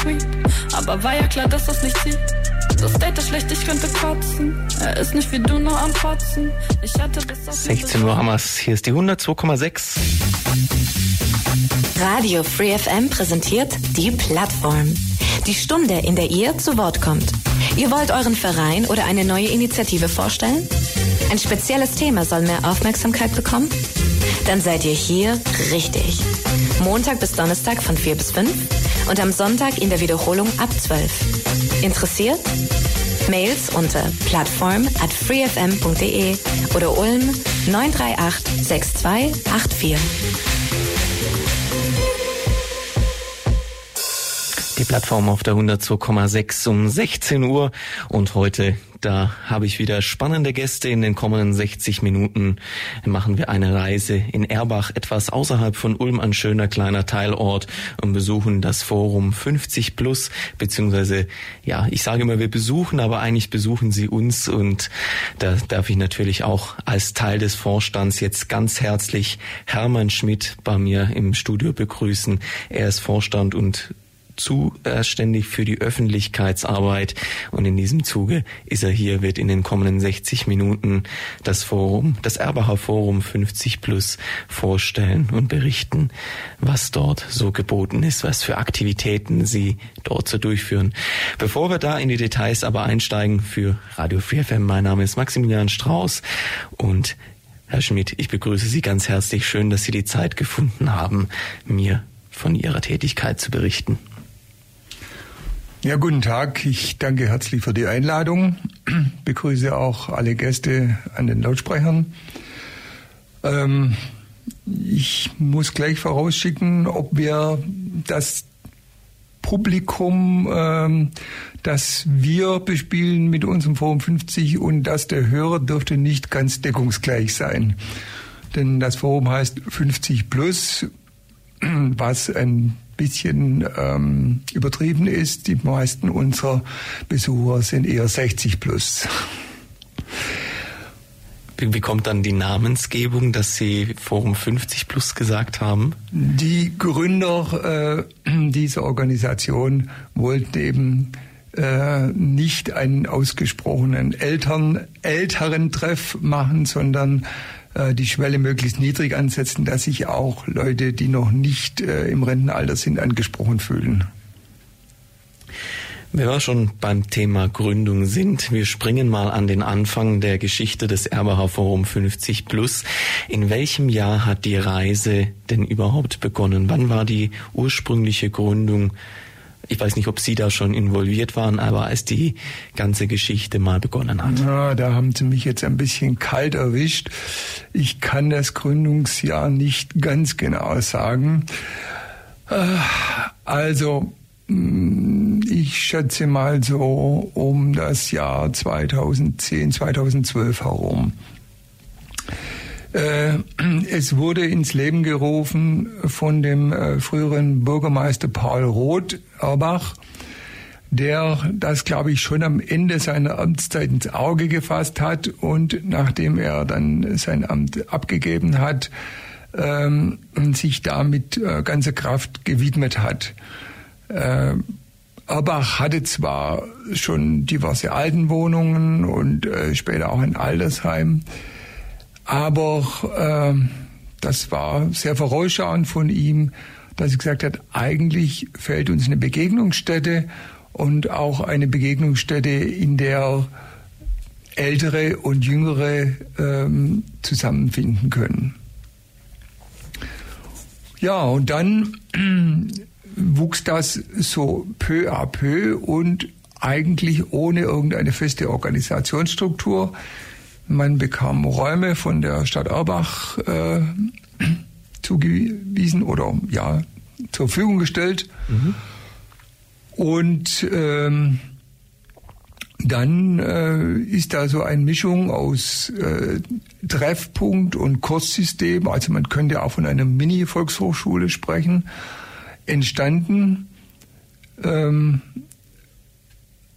sweet. Aber war ja klar, dass das nicht zieht. Das Date ist schlecht, ich könnte kotzen. Er ist nicht wie du nur am Kotzen. Ich hatte bis auf 16 Uhr Hammers, hier ist die 102,6. Radio Free FM präsentiert die Plattform. Die Stunde, in der ihr zu Wort kommt. Ihr wollt euren Verein oder eine neue Initiative vorstellen? Ein spezielles Thema soll mehr Aufmerksamkeit bekommen? Dann seid ihr hier richtig. Montag bis Donnerstag von 4 bis 5 und am Sonntag in der Wiederholung ab 12. Interessiert? Mails unter plattform at freefm.de oder Ulm 938 6284. Die Plattform auf der 102,6 um 16 Uhr und heute da habe ich wieder spannende Gäste. In den kommenden 60 Minuten machen wir eine Reise in Erbach, etwas außerhalb von Ulm, ein schöner kleiner Teilort und besuchen das Forum 50 Plus, beziehungsweise, ja, ich sage immer, wir besuchen, aber eigentlich besuchen sie uns und da darf ich natürlich auch als Teil des Vorstands jetzt ganz herzlich Hermann Schmidt bei mir im Studio begrüßen. Er ist Vorstand und zuständig für die Öffentlichkeitsarbeit und in diesem Zuge ist er hier, wird in den kommenden 60 Minuten das Forum, das Erbacher Forum 50 Plus vorstellen und berichten, was dort so geboten ist, was für Aktivitäten sie dort so durchführen. Bevor wir da in die Details aber einsteigen für Radio 4 FM, mein Name ist Maximilian Strauß und Herr Schmidt, ich begrüße Sie ganz herzlich. Schön, dass Sie die Zeit gefunden haben, mir von Ihrer Tätigkeit zu berichten. Ja, guten Tag. Ich danke herzlich für die Einladung. Begrüße auch alle Gäste an den Lautsprechern. Ähm, ich muss gleich vorausschicken, ob wir das Publikum, ähm, das wir bespielen mit unserem Forum 50 und das der Hörer dürfte nicht ganz deckungsgleich sein. Denn das Forum heißt 50 plus, was ein bisschen ähm, übertrieben ist. Die meisten unserer Besucher sind eher 60 plus. Wie kommt dann die Namensgebung, dass Sie Forum 50 plus gesagt haben? Die Gründer äh, dieser Organisation wollten eben äh, nicht einen ausgesprochenen Eltern, älteren Treff machen, sondern die Schwelle möglichst niedrig ansetzen, dass sich auch Leute, die noch nicht äh, im Rentenalter sind, angesprochen fühlen. Wenn wir schon beim Thema Gründung sind, wir springen mal an den Anfang der Geschichte des Erbacher Forum 50 Plus. In welchem Jahr hat die Reise denn überhaupt begonnen? Wann war die ursprüngliche Gründung ich weiß nicht, ob Sie da schon involviert waren, aber als die ganze Geschichte mal begonnen hat. Ja, da haben Sie mich jetzt ein bisschen kalt erwischt. Ich kann das Gründungsjahr nicht ganz genau sagen. Äh, also, mm, ich schätze mal so um das Jahr 2010, 2012 herum. Äh, es wurde ins Leben gerufen von dem äh, früheren Bürgermeister Paul Roth Erbach, der das, glaube ich, schon am Ende seiner Amtszeit ins Auge gefasst hat und nachdem er dann sein Amt abgegeben hat, ähm, sich damit äh, ganze Kraft gewidmet hat. Erbach hatte zwar schon diverse Altenwohnungen und später auch ein Altersheim, aber äh, das war sehr vorausschauend von ihm, dass er gesagt hat, eigentlich fällt uns eine Begegnungsstätte und auch eine Begegnungsstätte, in der Ältere und Jüngere ähm, zusammenfinden können. Ja, und dann wuchs das so peu à peu und eigentlich ohne irgendeine feste Organisationsstruktur. Man bekam Räume von der Stadt Erbach äh, zugewiesen oder ja zur Verfügung gestellt. Mhm. Und ähm, dann äh, ist da so eine Mischung aus äh, Treffpunkt und Kurssystem, also man könnte auch von einer Mini-Volkshochschule sprechen, entstanden. Ähm,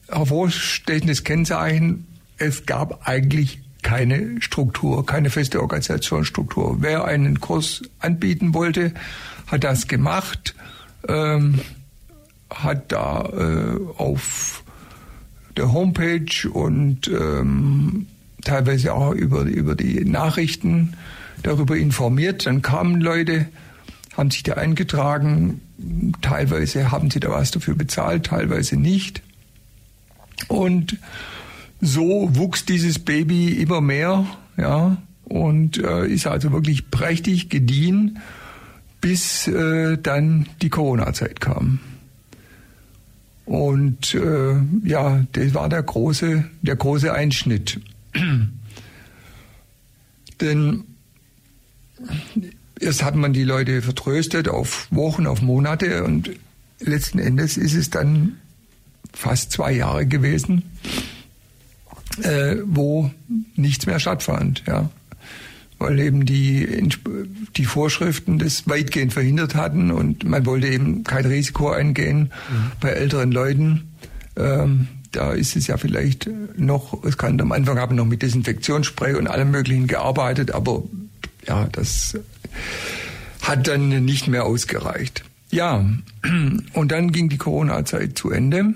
hervorstechendes Kennzeichen, es gab eigentlich keine Struktur, keine feste Organisationsstruktur. Wer einen Kurs anbieten wollte, hat das gemacht. Ähm, hat da äh, auf der Homepage und ähm, teilweise auch über, über die Nachrichten darüber informiert. Dann kamen Leute, haben sich da eingetragen. Teilweise haben sie da was dafür bezahlt, teilweise nicht. Und so wuchs dieses Baby immer mehr, ja, und äh, ist also wirklich prächtig gediehen, bis äh, dann die Corona-Zeit kam. Und äh, ja, das war der große, der große Einschnitt. Denn erst hat man die Leute vertröstet auf Wochen, auf Monate und letzten Endes ist es dann fast zwei Jahre gewesen, äh, wo nichts mehr stattfand, ja. Weil eben die, die Vorschriften das weitgehend verhindert hatten und man wollte eben kein Risiko eingehen mhm. bei älteren Leuten. Ähm, da ist es ja vielleicht noch, es kann am Anfang haben noch mit Desinfektionsspray und allem Möglichen gearbeitet, aber ja, das hat dann nicht mehr ausgereicht. Ja, und dann ging die Corona-Zeit zu Ende.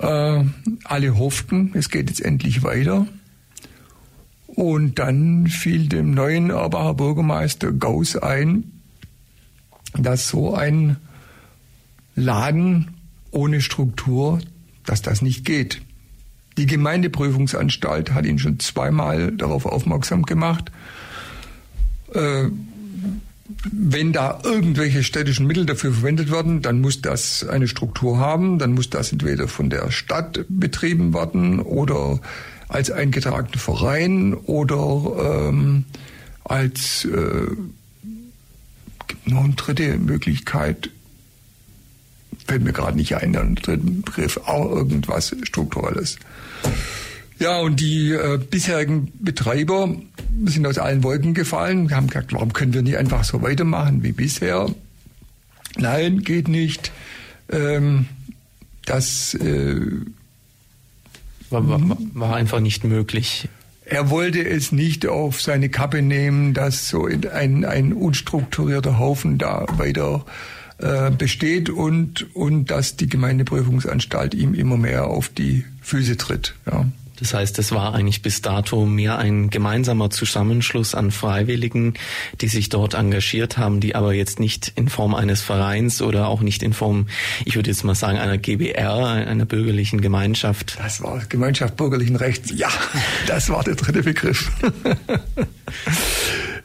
Äh, alle hofften, es geht jetzt endlich weiter. Und dann fiel dem neuen Erbacher Bürgermeister Gauss ein, dass so ein Laden ohne Struktur, dass das nicht geht. Die Gemeindeprüfungsanstalt hat ihn schon zweimal darauf aufmerksam gemacht. Äh, wenn da irgendwelche städtischen Mittel dafür verwendet werden, dann muss das eine Struktur haben, dann muss das entweder von der Stadt betrieben werden oder als eingetragener Verein oder ähm, als äh, gibt noch eine dritte Möglichkeit, fällt mir gerade nicht ein, einen dritten Begriff, auch irgendwas Strukturelles. Ja, und die äh, bisherigen Betreiber sind aus allen Wolken gefallen. Wir haben gesagt, warum können wir nicht einfach so weitermachen wie bisher? Nein, geht nicht. Ähm, das äh, war, war, war einfach nicht möglich. Er wollte es nicht auf seine Kappe nehmen, dass so ein, ein unstrukturierter Haufen da weiter äh, besteht und, und dass die Gemeindeprüfungsanstalt ihm immer mehr auf die Füße tritt. Ja. Das heißt, es war eigentlich bis dato mehr ein gemeinsamer Zusammenschluss an Freiwilligen, die sich dort engagiert haben, die aber jetzt nicht in Form eines Vereins oder auch nicht in Form, ich würde jetzt mal sagen, einer GBR, einer bürgerlichen Gemeinschaft. Das war Gemeinschaft bürgerlichen Rechts. Ja, das war der dritte Begriff.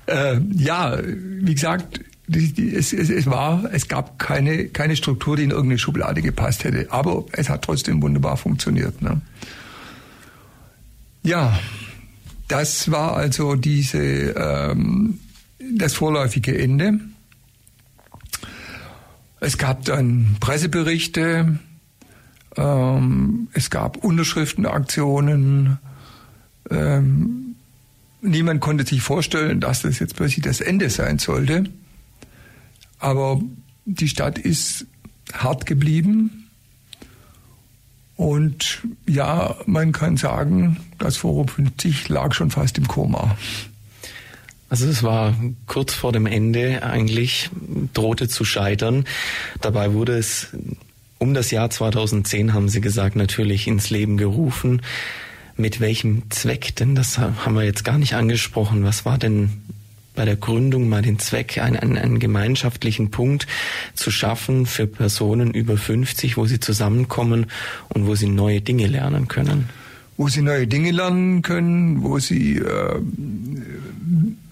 äh, ja, wie gesagt, es, es, es, war, es gab keine, keine Struktur, die in irgendeine Schublade gepasst hätte. Aber es hat trotzdem wunderbar funktioniert. Ne? Ja, das war also diese, ähm, das vorläufige Ende. Es gab dann Presseberichte, ähm, es gab Unterschriftenaktionen. Ähm, niemand konnte sich vorstellen, dass das jetzt plötzlich das Ende sein sollte. Aber die Stadt ist hart geblieben. Und ja, man kann sagen, das Forum 50 lag schon fast im Koma. Also es war kurz vor dem Ende eigentlich, drohte zu scheitern. Dabei wurde es um das Jahr 2010, haben Sie gesagt, natürlich ins Leben gerufen. Mit welchem Zweck denn? Das haben wir jetzt gar nicht angesprochen. Was war denn bei der Gründung mal den Zweck, einen, einen, einen gemeinschaftlichen Punkt zu schaffen für Personen über 50, wo sie zusammenkommen und wo sie neue Dinge lernen können. Wo sie neue Dinge lernen können, wo sie äh,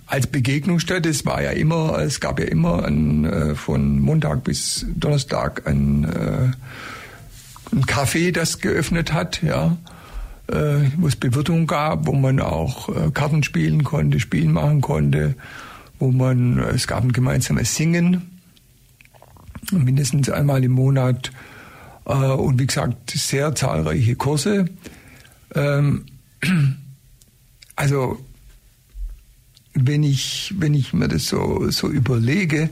als Begegnungsstätte, es war ja immer, es gab ja immer ein, äh, von Montag bis Donnerstag ein, äh, ein Café, das geöffnet hat, ja äh, wo es Bewirtung gab, wo man auch äh, Karten spielen konnte, Spielen machen konnte, wo man, äh, es gab ein gemeinsames Singen, mindestens einmal im Monat äh, und wie gesagt sehr zahlreiche Kurse. Ähm, also wenn ich, wenn ich mir das so, so überlege,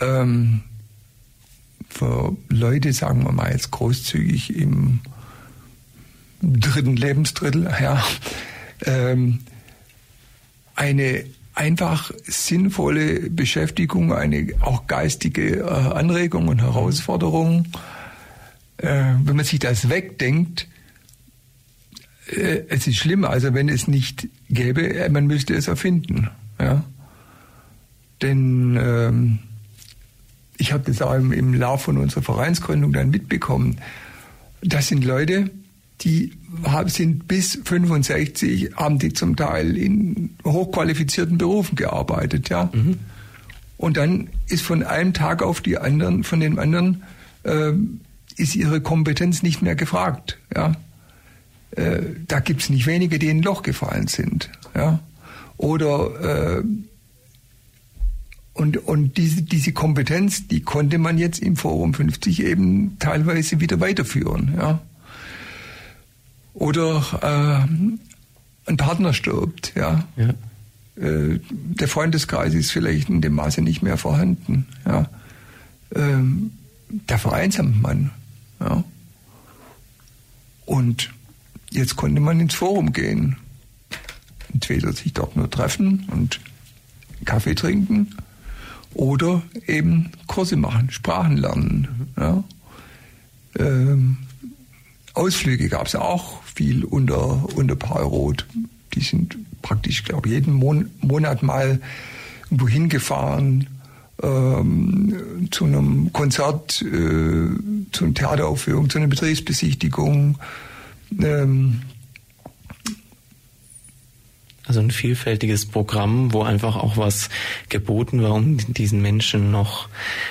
ähm, für Leute, sagen wir mal jetzt großzügig im dritten Lebensdrittel, ja, ähm, eine einfach sinnvolle Beschäftigung, eine auch geistige äh, Anregung und Herausforderung. Äh, wenn man sich das wegdenkt, äh, es ist schlimm, also wenn es nicht gäbe, äh, man müsste es erfinden. Ja? Denn ähm, ich habe das auch im, im Lauf von unserer Vereinsgründung dann mitbekommen. Das sind Leute, die sind bis 65, haben die zum Teil in hochqualifizierten Berufen gearbeitet, ja. Mhm. Und dann ist von einem Tag auf die anderen, von den anderen, äh, ist ihre Kompetenz nicht mehr gefragt, ja. Äh, da gibt's nicht wenige, die in ein Loch gefallen sind, ja. Oder äh, und, und diese, diese Kompetenz, die konnte man jetzt im Forum 50 eben teilweise wieder weiterführen. Ja. Oder äh, ein Partner stirbt. Ja. ja. Äh, der Freundeskreis ist vielleicht in dem Maße nicht mehr vorhanden. Ja. Ähm, da vereinsamt man. Ja. Und jetzt konnte man ins Forum gehen. Entweder sich dort nur treffen und Kaffee trinken oder eben Kurse machen, Sprachen lernen. Ja. Ähm, Ausflüge gab es auch viel unter, unter Paulroth. Die sind praktisch, glaube ich, jeden Mon Monat mal irgendwo hingefahren ähm, zu einem Konzert, äh, zu einer Theateraufführung, zu einer Betriebsbesichtigung. Ähm, also ein vielfältiges Programm, wo einfach auch was geboten war, um diesen Menschen noch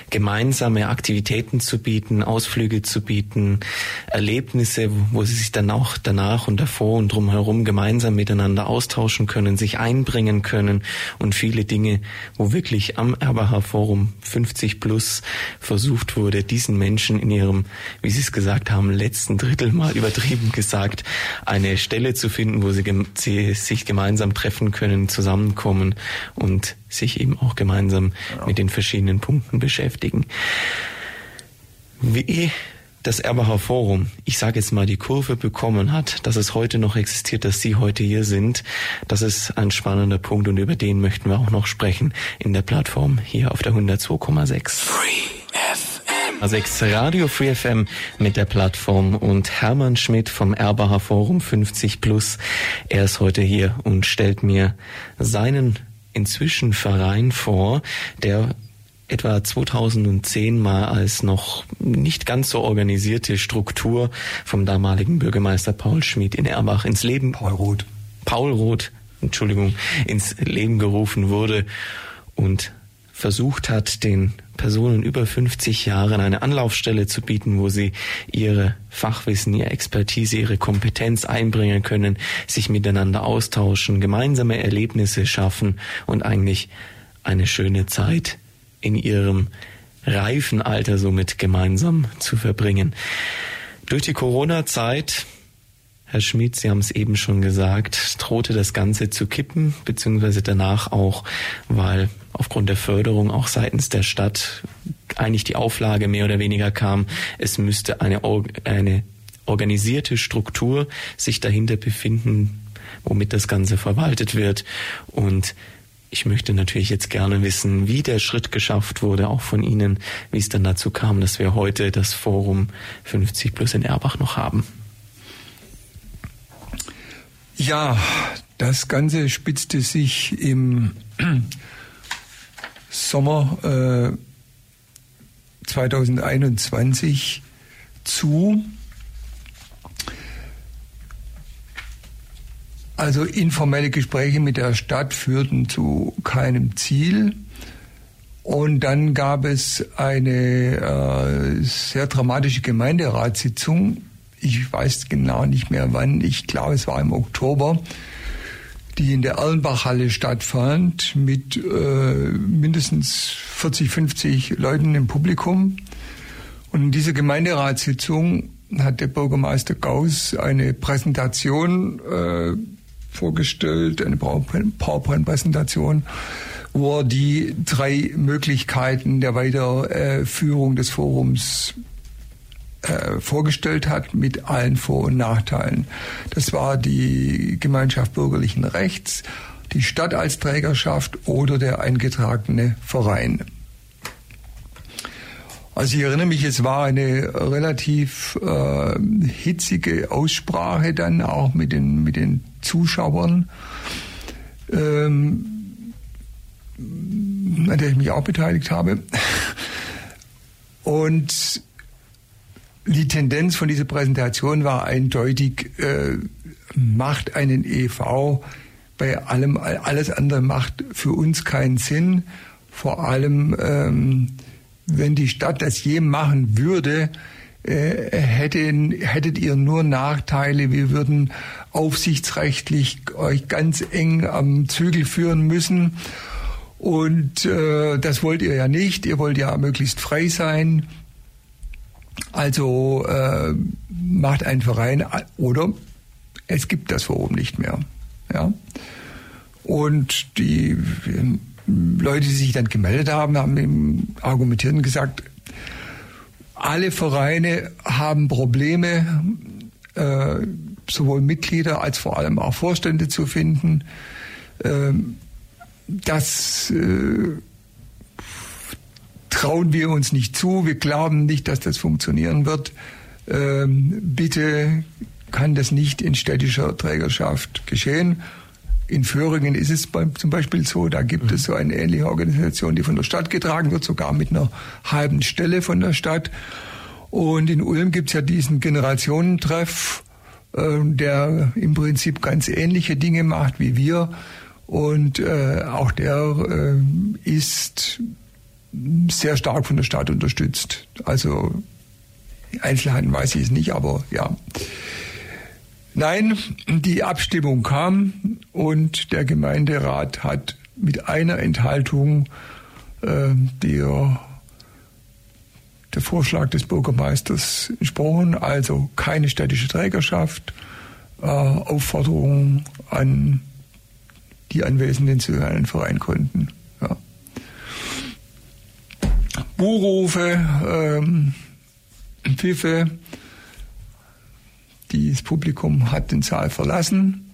gemeinsame Aktivitäten zu bieten, Ausflüge zu bieten, Erlebnisse, wo sie sich dann auch danach und davor und drumherum gemeinsam miteinander austauschen können, sich einbringen können und viele Dinge, wo wirklich am Erbacher Forum 50 plus versucht wurde, diesen Menschen in ihrem, wie Sie es gesagt haben, letzten Drittel mal übertrieben gesagt, eine Stelle zu finden, wo sie, sie sich gemeinsam gemeinsam treffen können, zusammenkommen und sich eben auch gemeinsam genau. mit den verschiedenen Punkten beschäftigen. Wie das Erbacher Forum, ich sage jetzt mal, die Kurve bekommen hat, dass es heute noch existiert, dass Sie heute hier sind, das ist ein spannender Punkt und über den möchten wir auch noch sprechen in der Plattform hier auf der 102,6. 6 Radio Free FM mit der Plattform und Hermann Schmidt vom Erbacher Forum 50 Plus. Er ist heute hier und stellt mir seinen inzwischen Verein vor, der etwa 2010 mal als noch nicht ganz so organisierte Struktur vom damaligen Bürgermeister Paul Schmidt in Erbach ins Leben Paul Roth Paul Roth Entschuldigung ins Leben gerufen wurde und versucht hat, den Personen über 50 Jahren eine Anlaufstelle zu bieten, wo sie ihre Fachwissen, ihre Expertise, ihre Kompetenz einbringen können, sich miteinander austauschen, gemeinsame Erlebnisse schaffen und eigentlich eine schöne Zeit in ihrem reifen Alter somit gemeinsam zu verbringen. Durch die Corona-Zeit Herr Schmid, Sie haben es eben schon gesagt, drohte das Ganze zu kippen, beziehungsweise danach auch, weil aufgrund der Förderung auch seitens der Stadt eigentlich die Auflage mehr oder weniger kam, es müsste eine, eine organisierte Struktur sich dahinter befinden, womit das Ganze verwaltet wird. Und ich möchte natürlich jetzt gerne wissen, wie der Schritt geschafft wurde, auch von Ihnen, wie es dann dazu kam, dass wir heute das Forum 50 plus in Erbach noch haben. Ja, das Ganze spitzte sich im Sommer äh, 2021 zu. Also informelle Gespräche mit der Stadt führten zu keinem Ziel. Und dann gab es eine äh, sehr dramatische Gemeinderatssitzung ich weiß genau nicht mehr wann, ich glaube es war im Oktober, die in der Erlenbachhalle stattfand mit äh, mindestens 40, 50 Leuten im Publikum. Und in dieser Gemeinderatssitzung hat der Bürgermeister Gauss eine Präsentation äh, vorgestellt, eine PowerPoint-Präsentation, wo er die drei Möglichkeiten der Weiterführung des Forums äh, vorgestellt hat mit allen Vor- und Nachteilen. Das war die Gemeinschaft bürgerlichen Rechts, die Stadt als Trägerschaft oder der eingetragene Verein. Also ich erinnere mich, es war eine relativ äh, hitzige Aussprache dann auch mit den, mit den Zuschauern, ähm, an der ich mich auch beteiligt habe. Und die Tendenz von dieser Präsentation war eindeutig, äh, macht einen EV bei allem, alles andere macht für uns keinen Sinn. Vor allem, ähm, wenn die Stadt das je machen würde, äh, hätten, hättet ihr nur Nachteile. Wir würden aufsichtsrechtlich euch ganz eng am Zügel führen müssen. Und äh, das wollt ihr ja nicht. Ihr wollt ja möglichst frei sein. Also äh, macht ein Verein oder es gibt das Forum nicht mehr. Ja. Und die Leute, die sich dann gemeldet haben, haben argumentiert und gesagt, alle Vereine haben Probleme, äh, sowohl Mitglieder als vor allem auch Vorstände zu finden. Ähm, das äh, trauen wir uns nicht zu. Wir glauben nicht, dass das funktionieren wird. Ähm, bitte kann das nicht in städtischer Trägerschaft geschehen. In Föhringen ist es zum Beispiel so, da gibt es so eine ähnliche Organisation, die von der Stadt getragen wird, sogar mit einer halben Stelle von der Stadt. Und in Ulm gibt es ja diesen Generationentreff, äh, der im Prinzip ganz ähnliche Dinge macht wie wir. Und äh, auch der äh, ist sehr stark von der Stadt unterstützt. Also Einzelheiten weiß ich es nicht, aber ja. Nein, die Abstimmung kam und der Gemeinderat hat mit einer Enthaltung äh, der, der Vorschlag des Bürgermeisters entsprochen, also keine städtische Trägerschaft, äh, Aufforderung an die Anwesenden zu einen Verein gründen. Ja. Buhrufe, ähm, Pfiffe, das Publikum hat den Saal verlassen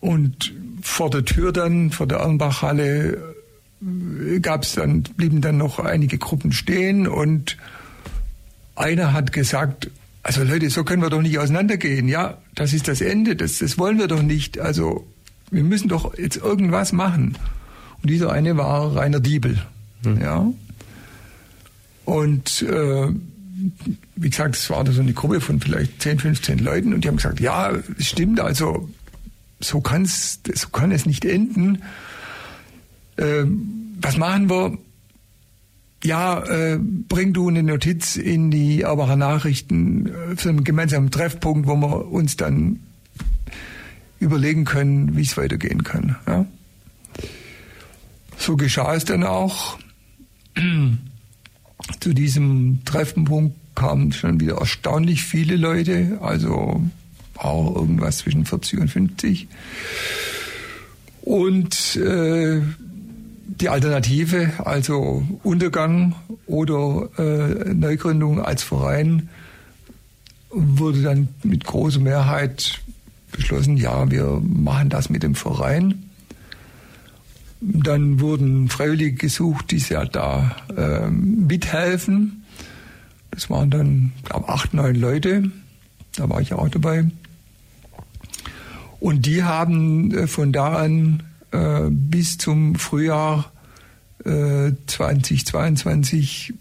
und vor der Tür dann, vor der Erlenbachhalle, äh, gab's dann, blieben dann noch einige Gruppen stehen und einer hat gesagt, also Leute, so können wir doch nicht auseinandergehen. Ja, das ist das Ende, das, das wollen wir doch nicht. Also wir müssen doch jetzt irgendwas machen. Und dieser eine war Rainer Diebel. Hm. Ja. Und äh, wie gesagt, es war da so eine Gruppe von vielleicht 10, 15 Leuten und die haben gesagt, ja, es stimmt, also so, kann's, so kann es nicht enden. Ähm, was machen wir? Ja, äh, bring du eine Notiz in die Erbacher Nachrichten äh, für einen gemeinsamen Treffpunkt, wo wir uns dann überlegen können, wie es weitergehen kann. Ja? So geschah es dann auch. Zu diesem Treffpunkt kamen schon wieder erstaunlich viele Leute, also auch irgendwas zwischen 40 und 50. Und äh, die Alternative, also Untergang oder äh, Neugründung als Verein, wurde dann mit großer Mehrheit beschlossen, ja, wir machen das mit dem Verein. Dann wurden Freiwillige gesucht, die ja da äh, mithelfen. Das waren dann, glaube acht, neun Leute. Da war ich auch dabei. Und die haben äh, von da an äh, bis zum Frühjahr äh, 2022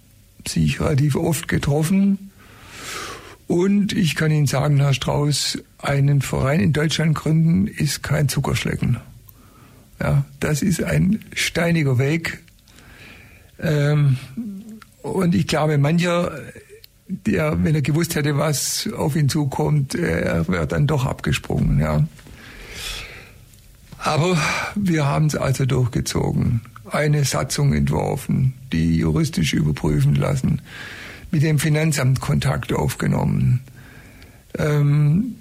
sich relativ oft getroffen. Und ich kann Ihnen sagen, Herr Strauß, einen Verein in Deutschland gründen ist kein Zuckerschlecken. Ja, das ist ein steiniger Weg. Ähm, und ich glaube, mancher, der, wenn er gewusst hätte, was auf ihn zukommt, er wäre dann doch abgesprungen. Ja. Aber wir haben es also durchgezogen. Eine Satzung entworfen, die juristisch überprüfen lassen, mit dem Finanzamt Kontakt aufgenommen. Ähm,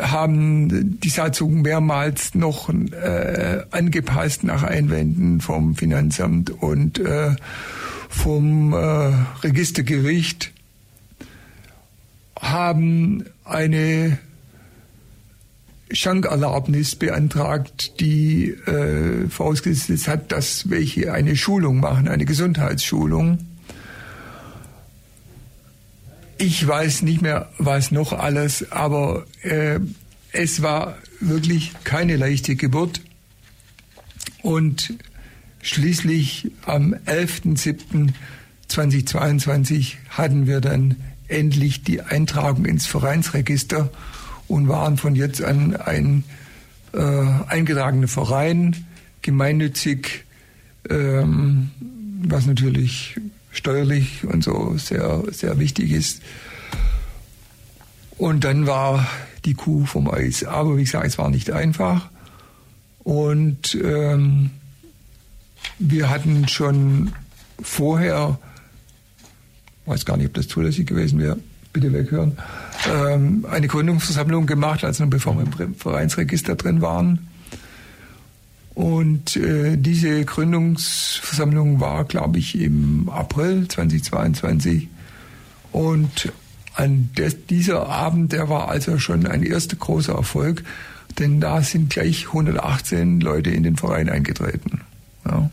haben die Satzung mehrmals noch äh, angepasst nach Einwänden vom Finanzamt und äh, vom äh, Registergericht, haben eine Schankerlaubnis beantragt, die äh, vorausgesetzt hat, dass welche eine Schulung machen, eine Gesundheitsschulung. Ich weiß nicht mehr, was noch alles, aber äh, es war wirklich keine leichte Geburt. Und schließlich am 11.07.2022 hatten wir dann endlich die Eintragung ins Vereinsregister und waren von jetzt an ein äh, eingetragener Verein, gemeinnützig, ähm, was natürlich steuerlich und so sehr, sehr wichtig ist. Und dann war die Kuh vom Eis. Aber wie gesagt, es war nicht einfach. Und ähm, wir hatten schon vorher, weiß gar nicht, ob das zulässig gewesen wäre, bitte weghören, ähm, eine Gründungsversammlung gemacht, also noch bevor wir im Vereinsregister drin waren. Und äh, diese Gründungsversammlung war, glaube ich, im April 2022. Und an des, dieser Abend, der war also schon ein erster großer Erfolg, denn da sind gleich 118 Leute in den Verein eingetreten. Ja.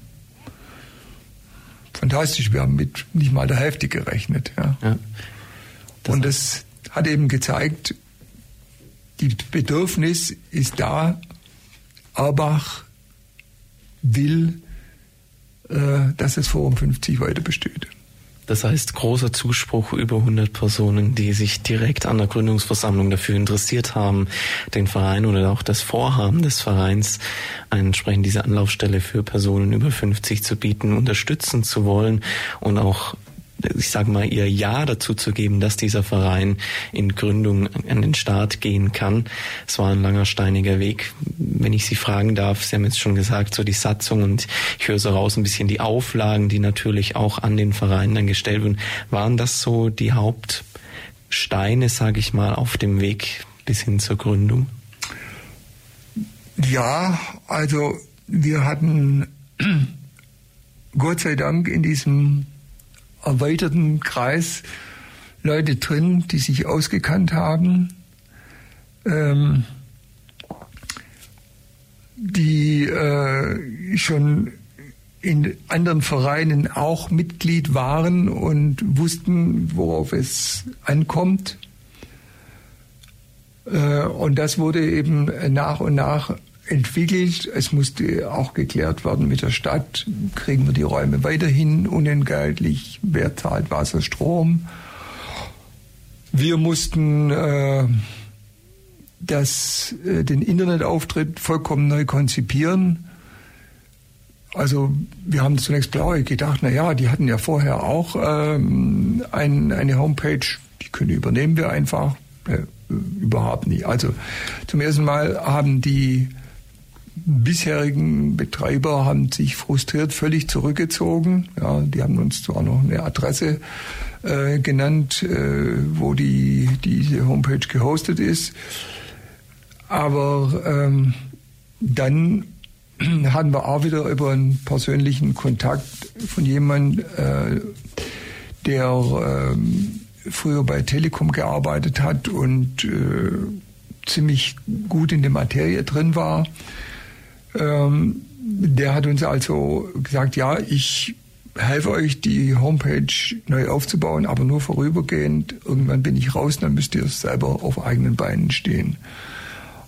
Fantastisch, wir haben mit nicht mal der Hälfte gerechnet. Ja. ja das Und das hat eben gezeigt, die Bedürfnis ist da, Erbach will, äh, dass das Forum 50 weiter besteht. Das heißt, großer Zuspruch über 100 Personen, die sich direkt an der Gründungsversammlung dafür interessiert haben, den Verein oder auch das Vorhaben des Vereins, entsprechend diese Anlaufstelle für Personen über 50 zu bieten, unterstützen zu wollen und auch ich sage mal, ihr Ja dazu zu geben, dass dieser Verein in Gründung an den Start gehen kann. Es war ein langer, steiniger Weg. Wenn ich Sie fragen darf, Sie haben jetzt schon gesagt, so die Satzung und ich höre so raus ein bisschen die Auflagen, die natürlich auch an den Verein dann gestellt wurden. Waren das so die Hauptsteine, sage ich mal, auf dem Weg bis hin zur Gründung? Ja, also wir hatten Gott sei Dank in diesem erweiterten Kreis Leute drin, die sich ausgekannt haben, ähm, die äh, schon in anderen Vereinen auch Mitglied waren und wussten, worauf es ankommt. Äh, und das wurde eben nach und nach entwickelt. Es musste auch geklärt werden mit der Stadt, kriegen wir die Räume weiterhin unentgeltlich, wer zahlt Wasser, Strom. Wir mussten äh, das, äh, den Internetauftritt vollkommen neu konzipieren. Also wir haben zunächst blau gedacht, na ja, die hatten ja vorher auch ähm, ein, eine Homepage, die können übernehmen wir einfach. Äh, überhaupt nicht. Also zum ersten Mal haben die bisherigen Betreiber haben sich frustriert völlig zurückgezogen. Ja, die haben uns zwar noch eine Adresse äh, genannt, äh, wo die, diese Homepage gehostet ist, aber ähm, dann hatten wir auch wieder über einen persönlichen Kontakt von jemandem, äh, der äh, früher bei Telekom gearbeitet hat und äh, ziemlich gut in der Materie drin war ähm, der hat uns also gesagt, ja, ich helfe euch, die Homepage neu aufzubauen, aber nur vorübergehend. Irgendwann bin ich raus, dann müsst ihr selber auf eigenen Beinen stehen.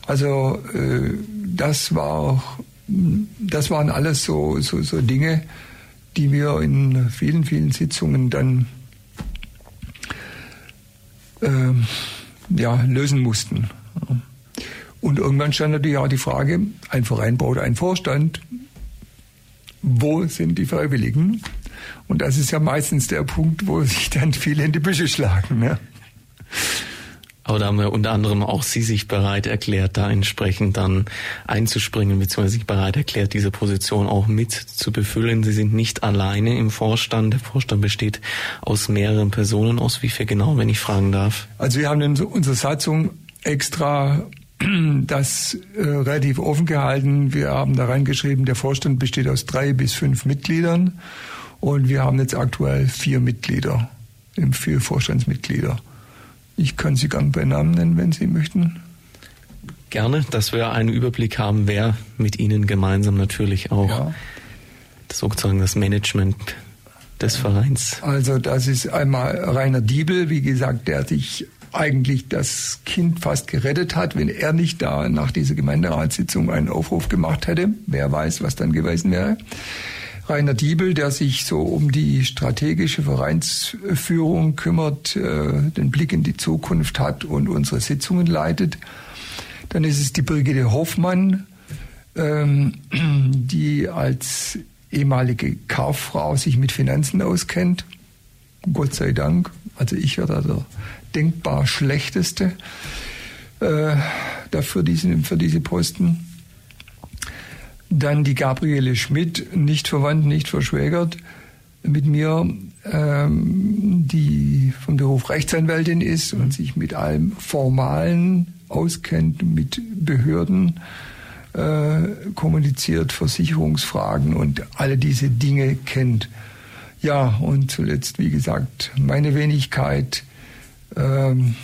Also äh, das war, das waren alles so, so, so Dinge, die wir in vielen, vielen Sitzungen dann äh, ja, lösen mussten. Und irgendwann stand natürlich auch die Frage, ein Verein braucht einen Vorstand. Wo sind die Freiwilligen? Und das ist ja meistens der Punkt, wo sich dann viele in die Büsche schlagen. Ne? Aber da haben wir unter anderem auch Sie sich bereit erklärt, da entsprechend dann einzuspringen, beziehungsweise sich bereit erklärt, diese Position auch mit zu befüllen. Sie sind nicht alleine im Vorstand. Der Vorstand besteht aus mehreren Personen. Aus wie viel genau, wenn ich fragen darf? Also wir haben in unserer Satzung extra das äh, relativ offen gehalten. Wir haben da reingeschrieben, der Vorstand besteht aus drei bis fünf Mitgliedern und wir haben jetzt aktuell vier Mitglieder, vier Vorstandsmitglieder. Ich kann sie gern bei Namen nennen, wenn Sie möchten. Gerne, dass wir einen Überblick haben, wer mit Ihnen gemeinsam natürlich auch ja. sozusagen das Management des Vereins. Also das ist einmal Rainer Diebel, wie gesagt, der sich eigentlich das Kind fast gerettet hat, wenn er nicht da nach dieser Gemeinderatssitzung einen Aufruf gemacht hätte. Wer weiß, was dann gewesen wäre. Rainer Diebel, der sich so um die strategische Vereinsführung kümmert, äh, den Blick in die Zukunft hat und unsere Sitzungen leitet. Dann ist es die Brigitte Hoffmann, ähm, die als ehemalige Kauffrau sich mit Finanzen auskennt. Gott sei Dank. Also ich werde der denkbar schlechteste äh, dafür diesen, für diese Posten. Dann die Gabriele Schmidt, nicht verwandt, nicht verschwägert, mit mir, ähm, die vom Beruf Rechtsanwältin ist und sich mit allem Formalen auskennt, mit Behörden äh, kommuniziert, Versicherungsfragen und alle diese Dinge kennt. Ja, und zuletzt, wie gesagt, meine Wenigkeit, ähm,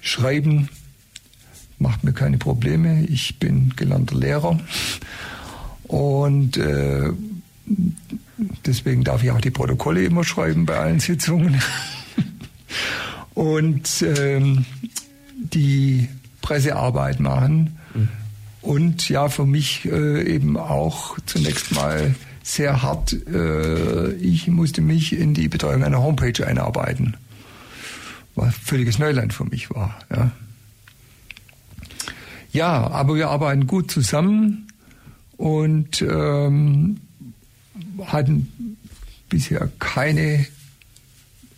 Schreiben macht mir keine Probleme. Ich bin gelernter Lehrer und äh, deswegen darf ich auch die Protokolle immer schreiben bei allen Sitzungen. und ähm, die Pressearbeit machen. Mhm. Und ja, für mich äh, eben auch zunächst mal sehr hart. Äh, ich musste mich in die Betreuung einer Homepage einarbeiten. Was völliges Neuland für mich war. Ja. ja, aber wir arbeiten gut zusammen und ähm, hatten bisher keine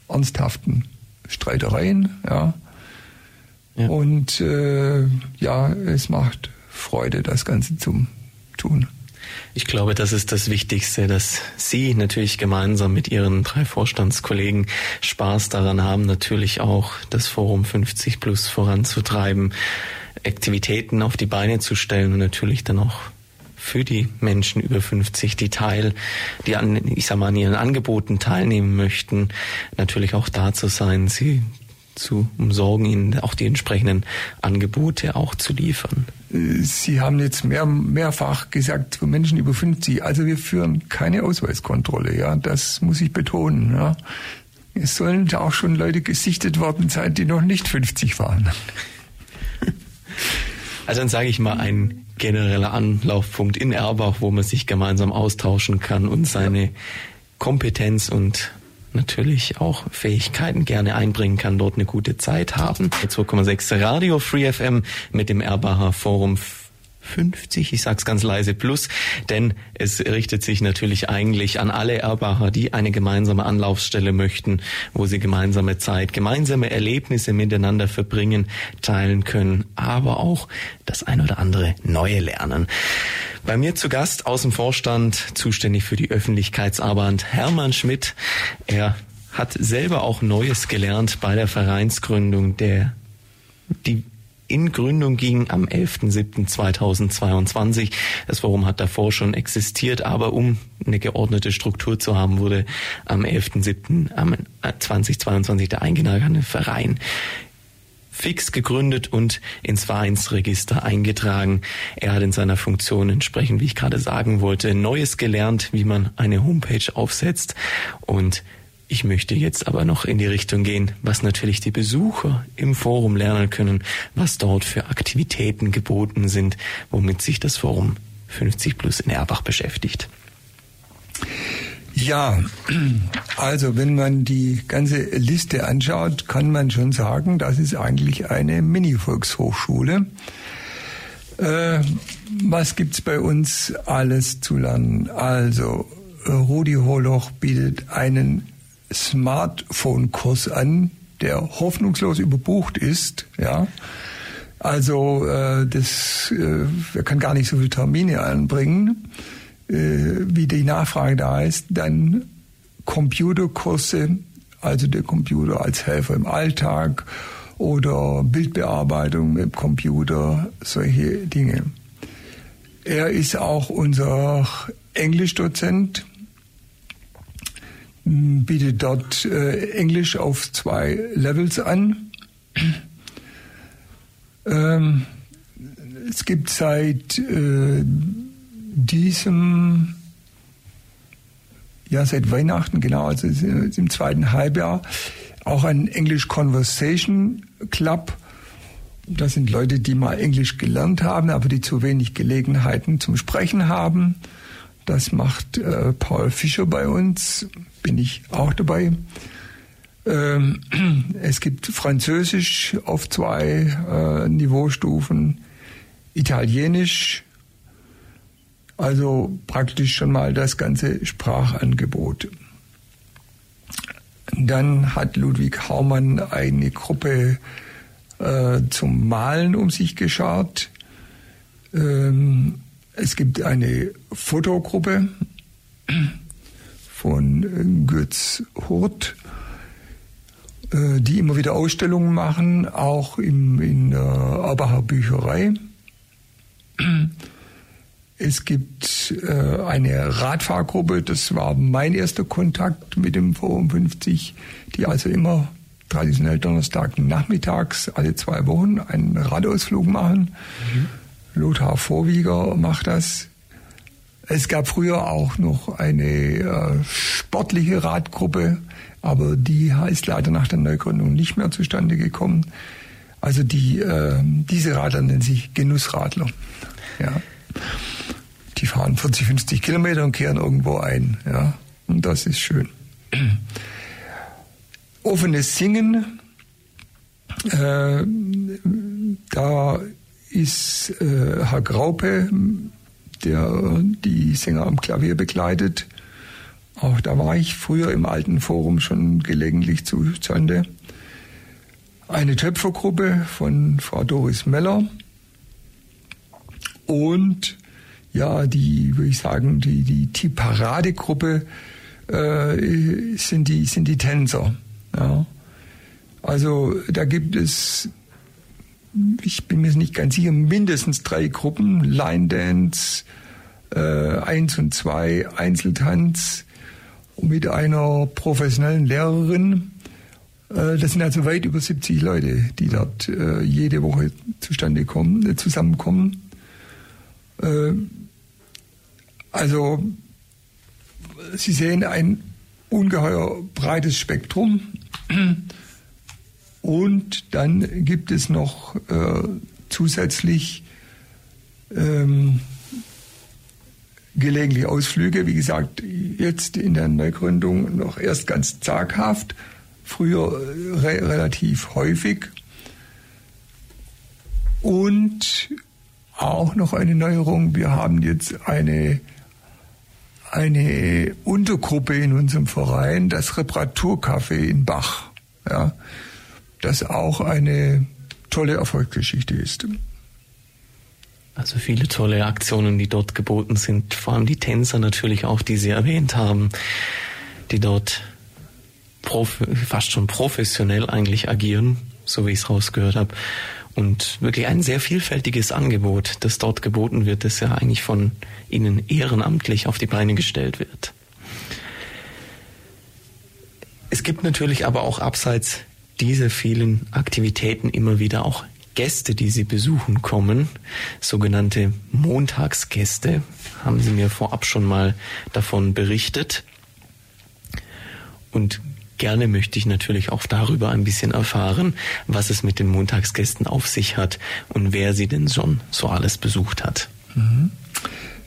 ernsthaften Streitereien. Ja. ja. Und äh, ja, es macht Freude, das Ganze zu tun. Ich glaube, das ist das Wichtigste, dass Sie natürlich gemeinsam mit Ihren drei Vorstandskollegen Spaß daran haben, natürlich auch das Forum 50 Plus voranzutreiben, Aktivitäten auf die Beine zu stellen und natürlich dann auch für die Menschen über 50, die Teil, die an, ich sag mal, an ihren Angeboten teilnehmen möchten, natürlich auch da zu sein, sie zu umsorgen, ihnen auch die entsprechenden Angebote auch zu liefern. Sie haben jetzt mehr, mehrfach gesagt, für Menschen über 50, also wir führen keine Ausweiskontrolle, ja, das muss ich betonen, ja. Es sollen auch schon Leute gesichtet worden sein, die noch nicht 50 waren. Also dann sage ich mal ein genereller Anlaufpunkt in Erbach, wo man sich gemeinsam austauschen kann und seine Kompetenz und natürlich auch Fähigkeiten gerne einbringen kann, dort eine gute Zeit haben. 2,6 Radio Free FM mit dem Erbacher Forum 50, ich sag's ganz leise, plus, denn es richtet sich natürlich eigentlich an alle Erbacher, die eine gemeinsame Anlaufstelle möchten, wo sie gemeinsame Zeit, gemeinsame Erlebnisse miteinander verbringen, teilen können, aber auch das ein oder andere Neue lernen. Bei mir zu Gast aus dem Vorstand, zuständig für die Öffentlichkeitsarbeit, Hermann Schmidt. Er hat selber auch Neues gelernt bei der Vereinsgründung, der die in Gründung ging am 11.07.2022. Das Forum hat davor schon existiert, aber um eine geordnete Struktur zu haben, wurde am 11.07.2022 der eingenagene Verein fix gegründet und ins Vereinsregister eingetragen. Er hat in seiner Funktion entsprechend, wie ich gerade sagen wollte, Neues gelernt, wie man eine Homepage aufsetzt und ich möchte jetzt aber noch in die Richtung gehen, was natürlich die Besucher im Forum lernen können, was dort für Aktivitäten geboten sind, womit sich das Forum 50 Plus in Erbach beschäftigt. Ja, also wenn man die ganze Liste anschaut, kann man schon sagen, das ist eigentlich eine Mini-Volkshochschule. Äh, was gibt's bei uns alles zu lernen? Also Rudi Holoch bietet einen Smartphone-Kurs an, der hoffnungslos überbucht ist. Ja, also äh, das, äh, er kann gar nicht so viele Termine anbringen, wie die Nachfrage da ist. Dann Computerkurse, also der Computer als Helfer im Alltag oder Bildbearbeitung mit Computer, solche Dinge. Er ist auch unser Englischdozent bietet dort äh, Englisch auf zwei Levels an. Ähm, es gibt seit äh, diesem, ja, seit Weihnachten, genau, also im zweiten Halbjahr, auch einen English Conversation Club. Das sind Leute, die mal Englisch gelernt haben, aber die zu wenig Gelegenheiten zum Sprechen haben. Das macht äh, Paul Fischer bei uns, bin ich auch dabei. Ähm, es gibt Französisch auf zwei äh, Niveaustufen, Italienisch, also praktisch schon mal das ganze Sprachangebot. Dann hat Ludwig Haumann eine Gruppe äh, zum Malen um sich geschart. Ähm, es gibt eine Fotogruppe von Götz Hurt, äh, die immer wieder Ausstellungen machen, auch im, in der Abacher Bücherei. Es gibt äh, eine Radfahrgruppe, das war mein erster Kontakt mit dem Forum 50, die also immer traditionell Donnerstag nachmittags alle zwei Wochen einen Radausflug machen. Mhm. Lothar Vorwieger macht das. Es gab früher auch noch eine äh, sportliche Radgruppe, aber die ist leider nach der Neugründung nicht mehr zustande gekommen. Also die, äh, diese Radler nennen sich Genussradler. Ja. Die fahren 40, 50 Kilometer und kehren irgendwo ein. Ja. Und das ist schön. Offenes Singen, äh, da ist äh, Herr Graupe, der die Sänger am Klavier begleitet. Auch da war ich früher im alten Forum schon gelegentlich zustande. Eine Töpfergruppe von Frau Doris Meller und ja, die, würde ich sagen, die, die, die Paradegruppe äh, sind, die, sind die Tänzer. Ja. Also da gibt es, ich bin mir nicht ganz sicher, mindestens drei Gruppen. Line Dance, äh, 1 und 2, Einzeltanz mit einer professionellen Lehrerin. Äh, das sind also weit über 70 Leute, die dort äh, jede Woche zustande kommen, äh, zusammenkommen. Also Sie sehen ein ungeheuer breites Spektrum. Und dann gibt es noch äh, zusätzlich ähm, gelegentlich Ausflüge. Wie gesagt, jetzt in der Neugründung noch erst ganz zaghaft, früher äh, re relativ häufig. Und auch noch eine Neuerung, wir haben jetzt eine eine Untergruppe in unserem Verein, das Reparaturcafé in Bach, ja, das auch eine tolle Erfolgsgeschichte ist. Also viele tolle Aktionen, die dort geboten sind, vor allem die Tänzer natürlich auch, die Sie erwähnt haben, die dort fast schon professionell eigentlich agieren, so wie ich es rausgehört habe und wirklich ein sehr vielfältiges Angebot, das dort geboten wird, das ja eigentlich von Ihnen ehrenamtlich auf die Beine gestellt wird. Es gibt natürlich aber auch abseits dieser vielen Aktivitäten immer wieder auch Gäste, die Sie besuchen kommen, sogenannte Montagsgäste, haben Sie mir vorab schon mal davon berichtet. Und Gerne möchte ich natürlich auch darüber ein bisschen erfahren, was es mit den Montagsgästen auf sich hat und wer sie denn schon so alles besucht hat. Mhm.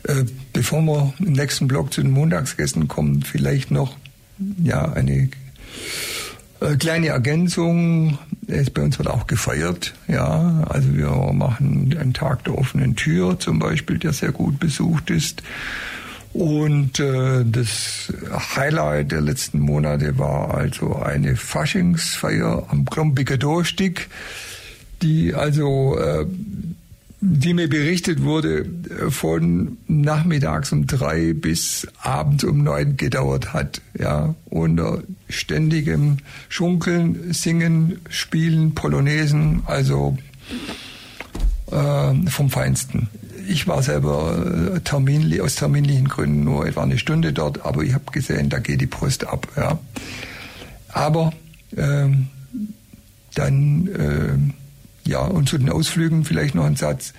Äh, bevor wir im nächsten Blog zu den Montagsgästen kommen, vielleicht noch ja eine äh, kleine Ergänzung. Bei uns wird auch gefeiert. Ja, also wir machen einen Tag der offenen Tür zum Beispiel, der sehr gut besucht ist. Und äh, das Highlight der letzten Monate war also eine Faschingsfeier am Klombiger Durchstieg, die also, äh, die mir berichtet wurde, von nachmittags um drei bis abends um neun gedauert hat. Ja, unter ständigem Schunkeln, Singen, Spielen, Polonesen, also äh, vom Feinsten ich war selber äh, terminli aus terminlichen Gründen nur etwa eine Stunde dort, aber ich habe gesehen, da geht die Post ab. Ja. Aber ähm, dann, äh, ja, und zu den Ausflügen vielleicht noch ein Satz.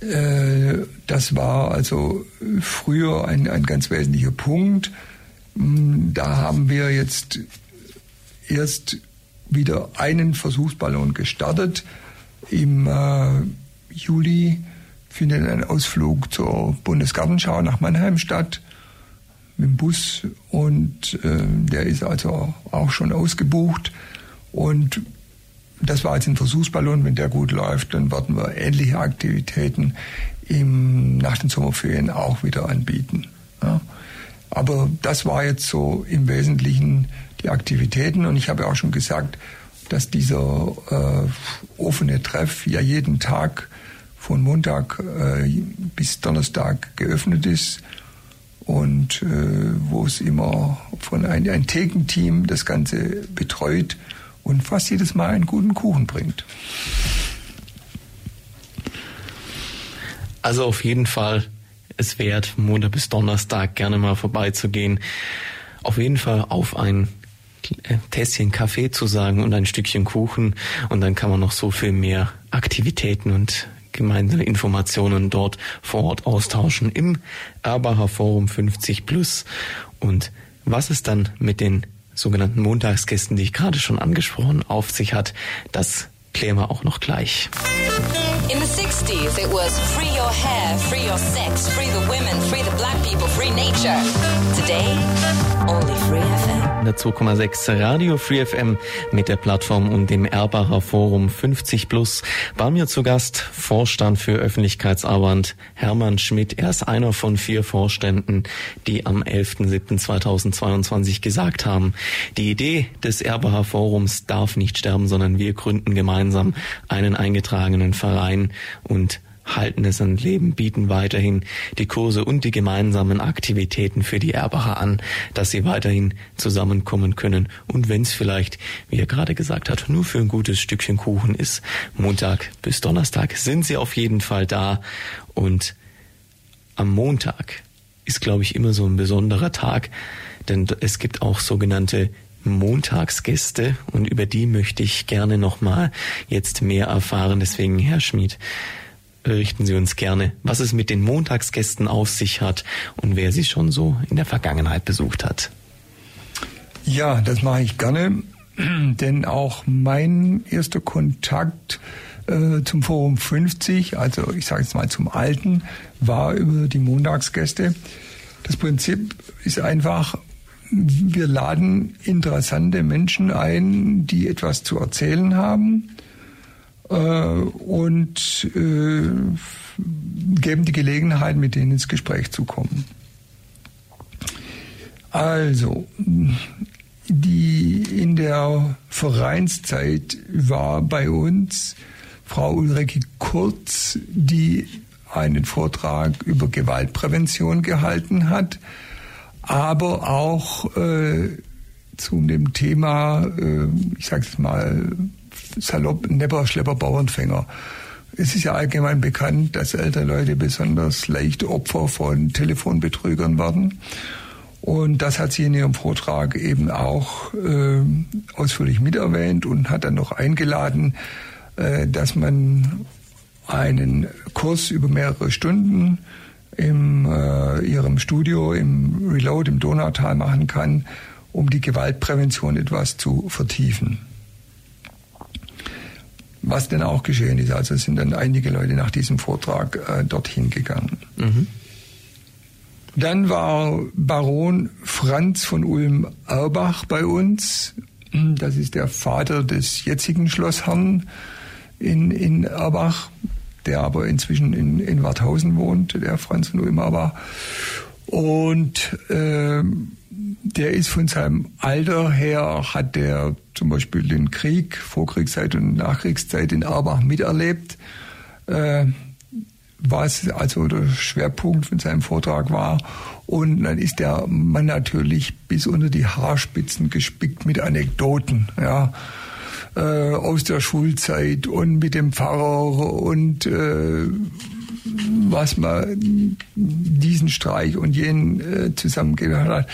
Äh, das war also früher ein, ein ganz wesentlicher Punkt. Mm, da haben wir jetzt erst wieder einen Versuchsballon gestartet. Im äh, Juli findet ein Ausflug zur Bundesgartenschau nach Mannheim statt mit dem Bus und äh, der ist also auch schon ausgebucht und das war jetzt ein Versuchsballon. Wenn der gut läuft, dann werden wir ähnliche Aktivitäten im, nach den Sommerferien auch wieder anbieten. Ja. Aber das war jetzt so im Wesentlichen die Aktivitäten. Und ich habe auch schon gesagt, dass dieser äh, offene Treff ja jeden Tag von Montag äh, bis Donnerstag geöffnet ist und äh, wo es immer von ein, ein Thekenteam das Ganze betreut und fast jedes Mal einen guten Kuchen bringt. Also auf jeden Fall es wert, Montag bis Donnerstag gerne mal vorbeizugehen. Auf jeden Fall auf ein äh, Tässchen Kaffee zu sagen und ein Stückchen Kuchen und dann kann man noch so viel mehr Aktivitäten und gemeinsame Informationen dort vor Ort austauschen im Erbacher Forum 50 Plus. Und was es dann mit den sogenannten Montagsgästen, die ich gerade schon angesprochen, auf sich hat, das klären wir auch noch gleich. In the 60s it was free your hair, free your sex, free the women, free the black people, free nature. Today only free FM. 2,6 Radio Free FM mit der Plattform und dem Erbacher Forum 50 Plus. Bei mir zu Gast Vorstand für Öffentlichkeitsarbeit Hermann Schmidt. Er ist einer von vier Vorständen, die am 11.07.2022 gesagt haben, die Idee des Erbacher Forums darf nicht sterben, sondern wir gründen gemeinsam einen eingetragenen Verein und halten es an Leben, bieten weiterhin die Kurse und die gemeinsamen Aktivitäten für die Erbacher an, dass sie weiterhin zusammenkommen können. Und wenn es vielleicht, wie er gerade gesagt hat, nur für ein gutes Stückchen Kuchen ist, Montag bis Donnerstag sind sie auf jeden Fall da. Und am Montag ist, glaube ich, immer so ein besonderer Tag, denn es gibt auch sogenannte Montagsgäste und über die möchte ich gerne nochmal jetzt mehr erfahren. Deswegen, Herr Schmid, berichten Sie uns gerne, was es mit den Montagsgästen auf sich hat und wer sie schon so in der Vergangenheit besucht hat. Ja, das mache ich gerne, denn auch mein erster Kontakt äh, zum Forum 50, also ich sage jetzt mal zum Alten, war über die Montagsgäste. Das Prinzip ist einfach, wir laden interessante Menschen ein, die etwas zu erzählen haben und äh, geben die Gelegenheit, mit denen ins Gespräch zu kommen. Also, die in der Vereinszeit war bei uns Frau Ulrike Kurz, die einen Vortrag über Gewaltprävention gehalten hat, aber auch äh, zu dem Thema, äh, ich sage es mal, salopp Nepper, Schlepper, Bauernfänger. Es ist ja allgemein bekannt, dass ältere Leute besonders leicht Opfer von Telefonbetrügern werden. Und das hat sie in ihrem Vortrag eben auch äh, ausführlich miterwähnt und hat dann noch eingeladen, äh, dass man einen Kurs über mehrere Stunden in äh, ihrem Studio im Reload im Donautal machen kann, um die Gewaltprävention etwas zu vertiefen was denn auch geschehen ist. Also sind dann einige Leute nach diesem Vortrag äh, dorthin gegangen. Mhm. Dann war Baron Franz von Ulm-Erbach bei uns. Das ist der Vater des jetzigen Schlossherrn in, in Erbach, der aber inzwischen in, in Warthausen wohnt, der Franz von Ulm-Erbach. Und äh, der ist von seinem Alter her, hat der zum Beispiel den Krieg, Vorkriegszeit und Nachkriegszeit in Erbach miterlebt. Äh, was also der Schwerpunkt von seinem Vortrag war. Und dann ist der Mann natürlich bis unter die Haarspitzen gespickt mit Anekdoten, ja, äh, aus der Schulzeit und mit dem Pfarrer und äh, was man diesen Streich und jenen äh, zusammengehört hat.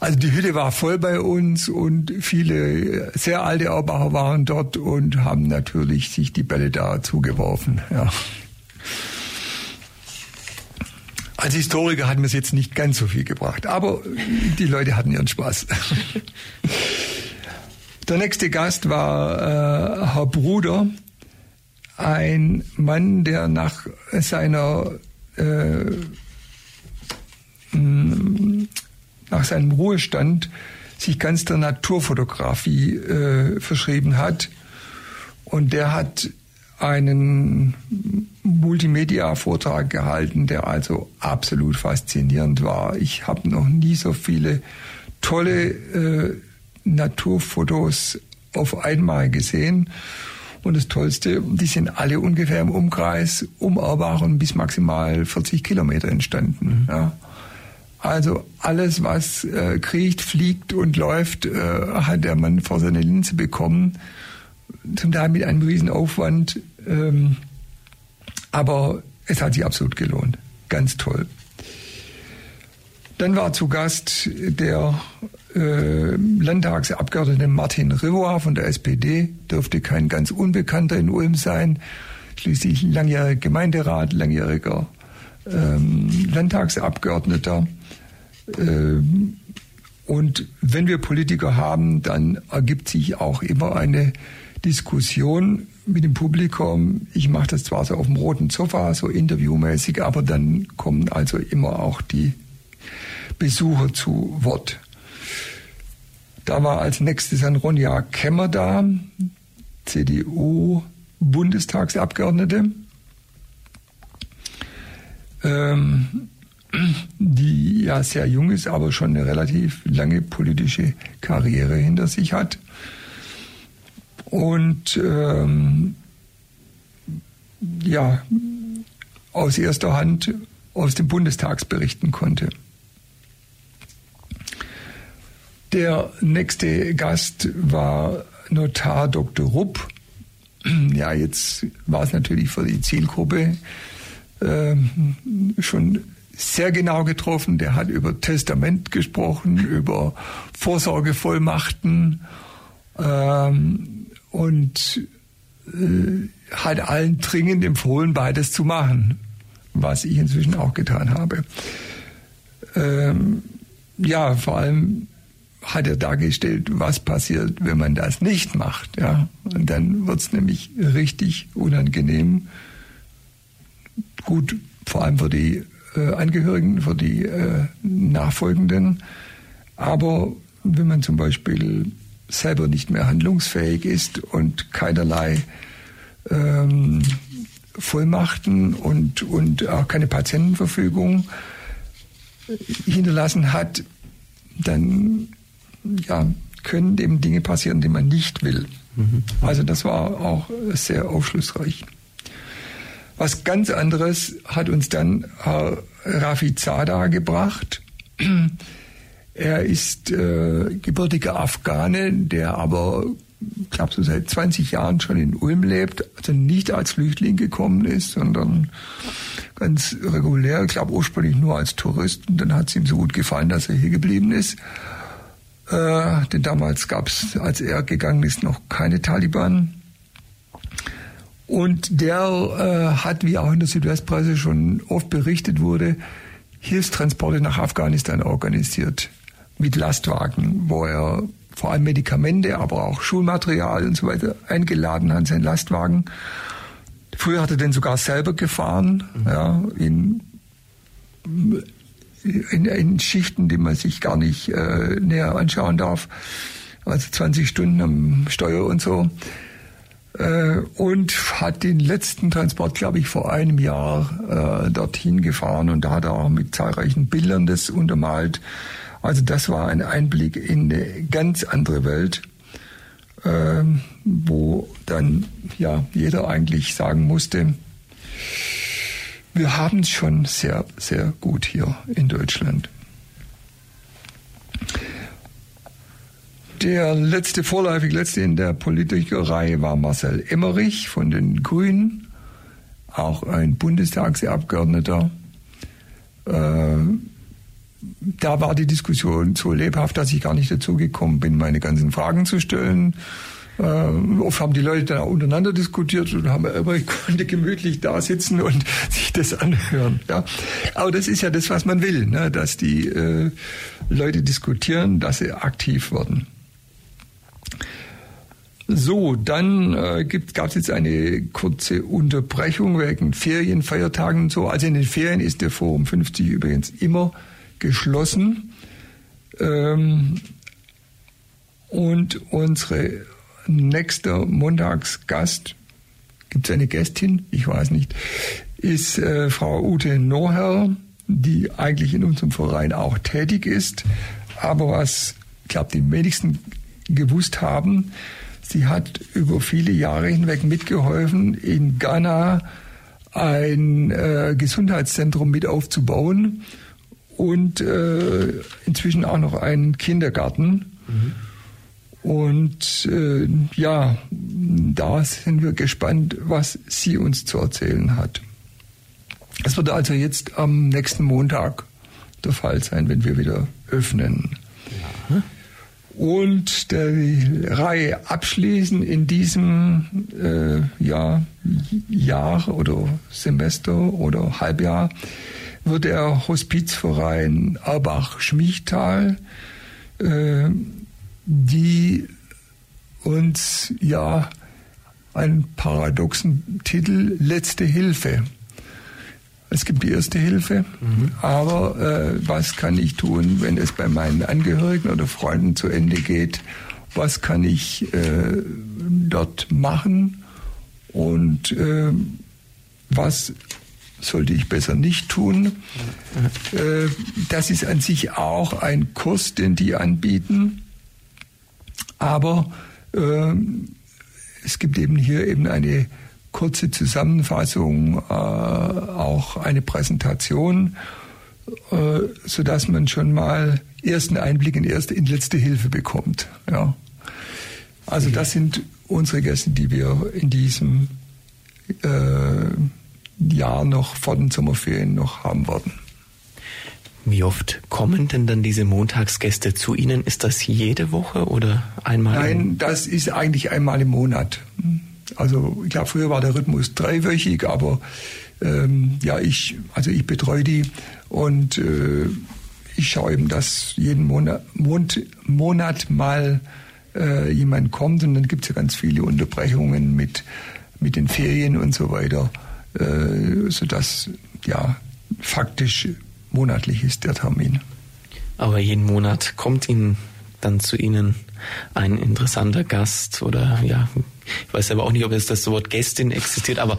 Also die Hütte war voll bei uns und viele sehr alte Aubacher waren dort und haben natürlich sich die Bälle da zugeworfen. Ja. Als Historiker hat mir es jetzt nicht ganz so viel gebracht, aber die Leute hatten ihren Spaß. Der nächste Gast war äh, Herr Bruder, ein Mann, der nach seiner äh, nach seinem Ruhestand sich ganz der Naturfotografie äh, verschrieben hat. Und der hat einen Multimedia-Vortrag gehalten, der also absolut faszinierend war. Ich habe noch nie so viele tolle äh, Naturfotos auf einmal gesehen. Und das Tollste, die sind alle ungefähr im Umkreis um Erwachen bis maximal 40 Kilometer entstanden. Mhm. Ja. Also alles, was äh, kriecht, fliegt und läuft, äh, hat der Mann vor seine Linse bekommen. Zum Teil mit einem riesen Aufwand. Ähm, aber es hat sich absolut gelohnt. Ganz toll. Dann war zu Gast der äh, Landtagsabgeordnete Martin Rivoa von der SPD. Dürfte kein ganz Unbekannter in Ulm sein. Schließlich langjähriger Gemeinderat, langjähriger ähm, Landtagsabgeordneter. Ähm, und wenn wir Politiker haben, dann ergibt sich auch immer eine Diskussion mit dem Publikum. Ich mache das zwar so auf dem roten Sofa, so interviewmäßig, aber dann kommen also immer auch die Besucher zu Wort. Da war als nächstes ein Ronja Kemmer da, CDU-Bundestagsabgeordnete. Ähm, die ja sehr jung ist, aber schon eine relativ lange politische Karriere hinter sich hat. Und ähm, ja, aus erster Hand aus dem Bundestags berichten konnte. Der nächste Gast war Notar Dr. Rupp. Ja, jetzt war es natürlich für die Zielgruppe äh, schon sehr genau getroffen. Der hat über Testament gesprochen, über Vorsorgevollmachten ähm, und äh, hat allen dringend empfohlen, beides zu machen, was ich inzwischen auch getan habe. Ähm, ja, vor allem hat er dargestellt, was passiert, wenn man das nicht macht. Ja? Und dann wird es nämlich richtig unangenehm. Gut, vor allem für die äh, Angehörigen, für die äh, Nachfolgenden. Aber wenn man zum Beispiel selber nicht mehr handlungsfähig ist und keinerlei ähm, Vollmachten und, und auch keine Patientenverfügung hinterlassen hat, dann ja, können eben Dinge passieren, die man nicht will. Mhm. Also das war auch sehr aufschlussreich. Was ganz anderes hat uns dann Herr Rafizada gebracht. Er ist äh, gebürtiger Afghane, der aber, ich glaube, so seit 20 Jahren schon in Ulm lebt, also nicht als Flüchtling gekommen ist, sondern ganz regulär, ich glaube ursprünglich nur als Tourist. Und dann hat es ihm so gut gefallen, dass er hier geblieben ist. Äh, denn damals gab es, als er gegangen ist, noch keine Taliban. Und der äh, hat, wie auch in der Südwestpresse schon oft berichtet wurde, Hilfstransporte nach Afghanistan organisiert mit Lastwagen, wo er vor allem Medikamente, aber auch Schulmaterial und so weiter eingeladen hat, seinen Lastwagen. Früher hat er den sogar selber gefahren, mhm. ja, in, in, in, Schichten, die man sich gar nicht äh, näher anschauen darf. Also 20 Stunden am Steuer und so. Äh, und hat den letzten Transport, glaube ich, vor einem Jahr äh, dorthin gefahren und da hat er auch mit zahlreichen Bildern das untermalt. Also das war ein Einblick in eine ganz andere Welt, äh, wo dann ja jeder eigentlich sagen musste, wir haben es schon sehr, sehr gut hier in Deutschland. Der letzte, vorläufig letzte in der Politikerreihe war Marcel Emmerich von den Grünen, auch ein Bundestagsabgeordneter. Äh, da war die Diskussion so lebhaft, dass ich gar nicht dazu gekommen bin, meine ganzen Fragen zu stellen. Äh, oft haben die Leute da untereinander diskutiert und haben immer konnte gemütlich da sitzen und sich das anhören. Ja. Aber das ist ja das, was man will, ne? dass die äh, Leute diskutieren, dass sie aktiv werden. So, dann äh, gab es jetzt eine kurze Unterbrechung wegen Ferien, Feiertagen und so. Also in den Ferien ist der Forum 50 übrigens immer geschlossen. Ähm, und unsere nächster Montagsgast, gibt es eine Gästin, ich weiß nicht, ist äh, Frau Ute Noher, die eigentlich in unserem Verein auch tätig ist. Aber was, ich glaube, die wenigsten gewusst haben, Sie hat über viele Jahre hinweg mitgeholfen, in Ghana ein äh, Gesundheitszentrum mit aufzubauen und äh, inzwischen auch noch einen Kindergarten. Mhm. Und äh, ja, da sind wir gespannt, was sie uns zu erzählen hat. Es wird also jetzt am nächsten Montag der Fall sein, wenn wir wieder öffnen. Ja und die Reihe abschließen in diesem äh, ja, Jahr oder Semester oder Halbjahr wird der Hospizverein Erbach-Schmichtal, äh, die uns ja einen paradoxen Titel Letzte Hilfe es gibt die erste Hilfe, mhm. aber äh, was kann ich tun, wenn es bei meinen Angehörigen oder Freunden zu Ende geht? Was kann ich äh, dort machen und äh, was sollte ich besser nicht tun? Mhm. Das ist an sich auch ein Kurs, den die anbieten, aber äh, es gibt eben hier eben eine kurze Zusammenfassung, äh, auch eine Präsentation, äh, so dass man schon mal ersten Einblick in erste, in letzte Hilfe bekommt. Ja. Also das sind unsere Gäste, die wir in diesem äh, Jahr noch vor den Sommerferien noch haben werden. Wie oft kommen denn dann diese Montagsgäste zu Ihnen? Ist das jede Woche oder einmal? Nein, das ist eigentlich einmal im Monat. Also ich glaube, früher war der Rhythmus dreiwöchig, aber ähm, ja, ich, also ich betreue die und äh, ich schaue eben, dass jeden Monat, Monat, Monat mal äh, jemand kommt und dann gibt es ja ganz viele Unterbrechungen mit, mit den Ferien und so weiter, äh, sodass ja faktisch monatlich ist der Termin. Aber jeden Monat kommt Ihnen dann zu Ihnen ein interessanter Gast oder ja, ich weiß aber auch nicht, ob jetzt das Wort Gästin existiert, aber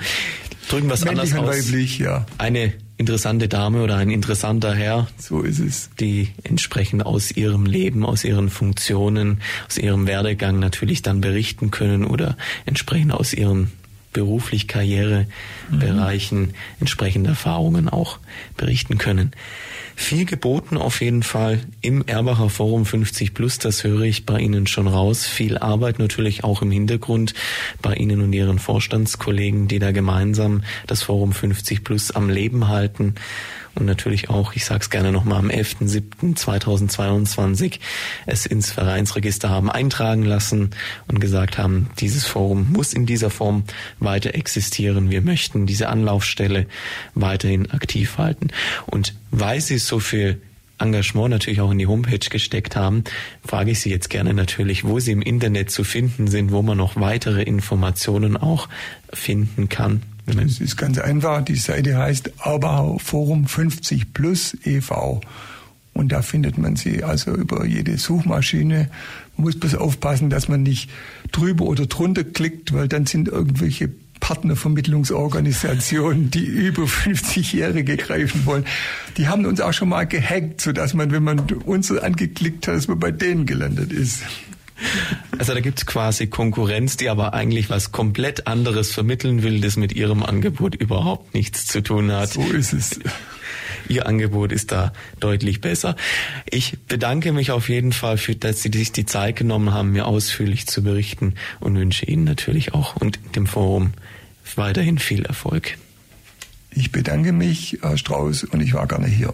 drücken wir es anders aus. Weiblich, ja. Eine interessante Dame oder ein interessanter Herr. So ist es. Die entsprechend aus ihrem Leben, aus ihren Funktionen, aus ihrem Werdegang natürlich dann berichten können oder entsprechend aus ihren beruflich Karrierebereichen mhm. entsprechende Erfahrungen auch berichten können. Viel geboten auf jeden Fall im Erbacher Forum 50 Plus, das höre ich bei Ihnen schon raus. Viel Arbeit natürlich auch im Hintergrund bei Ihnen und Ihren Vorstandskollegen, die da gemeinsam das Forum 50 Plus am Leben halten und natürlich auch, ich sage es gerne nochmal, am 11.07.2022 es ins Vereinsregister haben eintragen lassen und gesagt haben, dieses Forum muss in dieser Form weiter existieren. Wir möchten diese Anlaufstelle weiterhin aktiv halten. Und weil sie so viel Engagement natürlich auch in die Homepage gesteckt haben, frage ich Sie jetzt gerne natürlich, wo Sie im Internet zu finden sind, wo man noch weitere Informationen auch finden kann. Es ist ganz einfach. Die Seite heißt Aubauer Forum 50 Plus e.V. Und da findet man sie also über jede Suchmaschine. Man muss bloß aufpassen, dass man nicht drüber oder drunter klickt, weil dann sind irgendwelche Partnervermittlungsorganisationen, die über 50-Jährige greifen wollen. Die haben uns auch schon mal gehackt, sodass man, wenn man uns angeklickt hat, dass man bei denen gelandet ist. Also da gibt's quasi Konkurrenz, die aber eigentlich was komplett anderes vermitteln will, das mit ihrem Angebot überhaupt nichts zu tun hat. So ist es. Ihr Angebot ist da deutlich besser. Ich bedanke mich auf jeden Fall, für, dass Sie sich die Zeit genommen haben, mir ausführlich zu berichten und wünsche Ihnen natürlich auch und dem Forum weiterhin viel Erfolg. Ich bedanke mich, Herr Strauß, und ich war gerne hier.